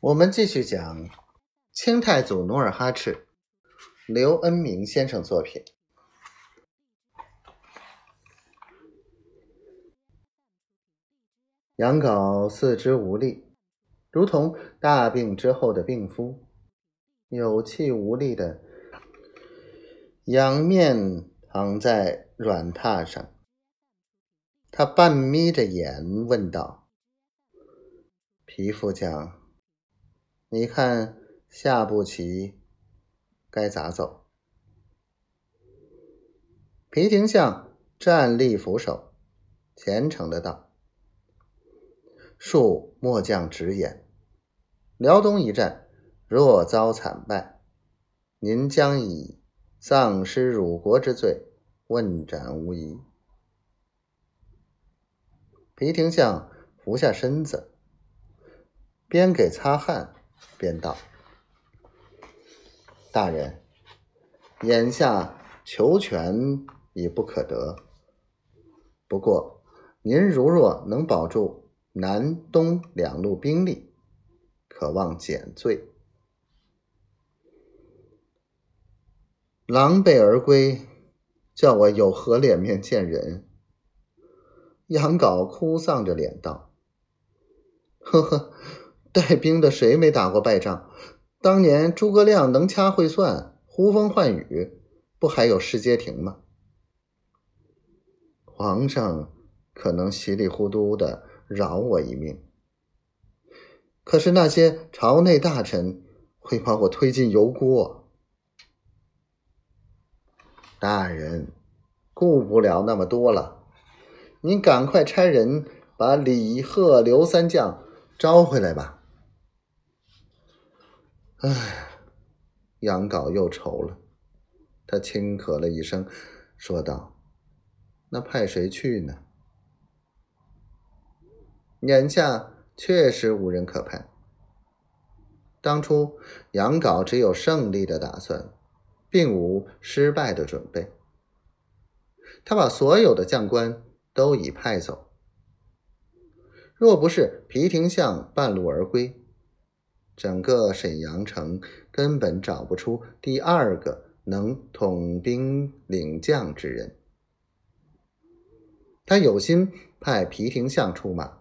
我们继续讲清太祖努尔哈赤，刘恩明先生作品。杨镐四肢无力，如同大病之后的病夫，有气无力的仰面躺在软榻上。他半眯着眼问道：“皮副将。”你看下步棋该咋走？皮廷相站立扶手，虔诚的道：“恕末将直言，辽东一战若遭惨败，您将以丧失辱国之罪问斩无疑。”皮廷相俯下身子，边给擦汗。便道：“大人，眼下求全已不可得。不过，您如若能保住南东两路兵力，可望减罪。狼狈而归，叫我有何脸面见人？”杨镐哭丧着脸道：“呵呵。”带兵的谁没打过败仗？当年诸葛亮能掐会算，呼风唤雨，不还有失街亭吗？皇上可能稀里糊涂的饶我一命，可是那些朝内大臣会把我推进油锅。大人，顾不了那么多了，您赶快差人把李贺刘三将招回来吧。唉，杨镐又愁了，他轻咳了一声，说道：“那派谁去呢？眼下确实无人可派。当初杨镐只有胜利的打算，并无失败的准备。他把所有的将官都已派走，若不是皮廷相半路而归。”整个沈阳城根本找不出第二个能统兵领将之人。他有心派皮廷相出马，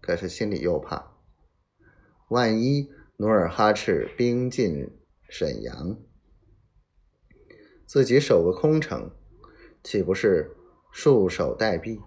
可是心里又怕，万一努尔哈赤兵进沈阳，自己守个空城，岂不是束手待毙？